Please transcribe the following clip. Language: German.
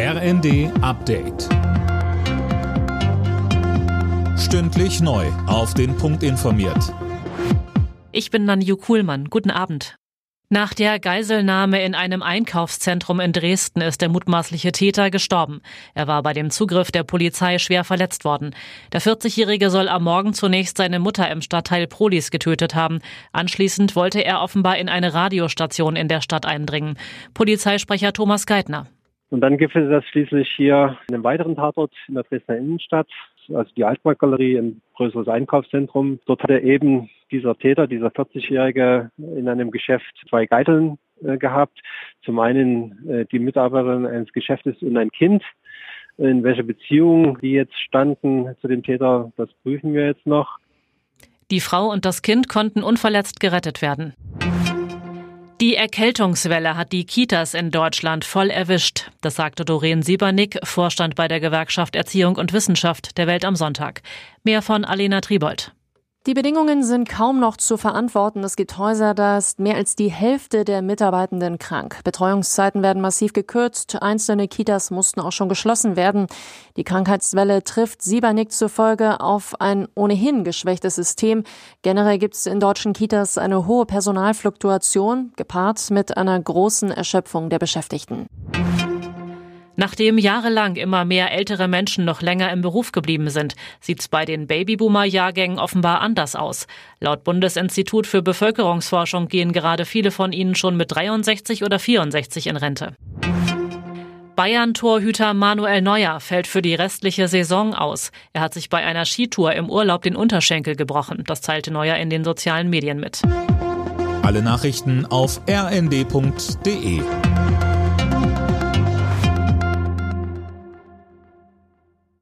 RND Update. Stündlich neu. Auf den Punkt informiert. Ich bin Nanju Kuhlmann. Guten Abend. Nach der Geiselnahme in einem Einkaufszentrum in Dresden ist der mutmaßliche Täter gestorben. Er war bei dem Zugriff der Polizei schwer verletzt worden. Der 40-Jährige soll am Morgen zunächst seine Mutter im Stadtteil Prolis getötet haben. Anschließend wollte er offenbar in eine Radiostation in der Stadt eindringen. Polizeisprecher Thomas Geithner. Und dann gibt es das schließlich hier in einem weiteren Tatort in der Dresdner Innenstadt, also die Altmarktgalerie, ein größeres Einkaufszentrum. Dort hatte eben dieser Täter, dieser 40-Jährige, in einem Geschäft zwei Geiteln äh, gehabt. Zum einen äh, die Mitarbeiterin eines Geschäftes und ein Kind. In welcher Beziehung die jetzt standen zu dem Täter, das prüfen wir jetzt noch. Die Frau und das Kind konnten unverletzt gerettet werden. Die Erkältungswelle hat die Kitas in Deutschland voll erwischt. Das sagte Doreen Siebernick, Vorstand bei der Gewerkschaft Erziehung und Wissenschaft der Welt am Sonntag. Mehr von Alena Tribold. Die Bedingungen sind kaum noch zu verantworten. Es gibt Häuser, da ist mehr als die Hälfte der Mitarbeitenden krank. Betreuungszeiten werden massiv gekürzt. Einzelne Kitas mussten auch schon geschlossen werden. Die Krankheitswelle trifft Siebernick zufolge auf ein ohnehin geschwächtes System. Generell gibt es in deutschen Kitas eine hohe Personalfluktuation, gepaart mit einer großen Erschöpfung der Beschäftigten. Nachdem jahrelang immer mehr ältere Menschen noch länger im Beruf geblieben sind, sieht's bei den Babyboomer-Jahrgängen offenbar anders aus. Laut Bundesinstitut für Bevölkerungsforschung gehen gerade viele von ihnen schon mit 63 oder 64 in Rente. Bayern-Torhüter Manuel Neuer fällt für die restliche Saison aus. Er hat sich bei einer Skitour im Urlaub den Unterschenkel gebrochen. Das teilte Neuer in den sozialen Medien mit. Alle Nachrichten auf rnd.de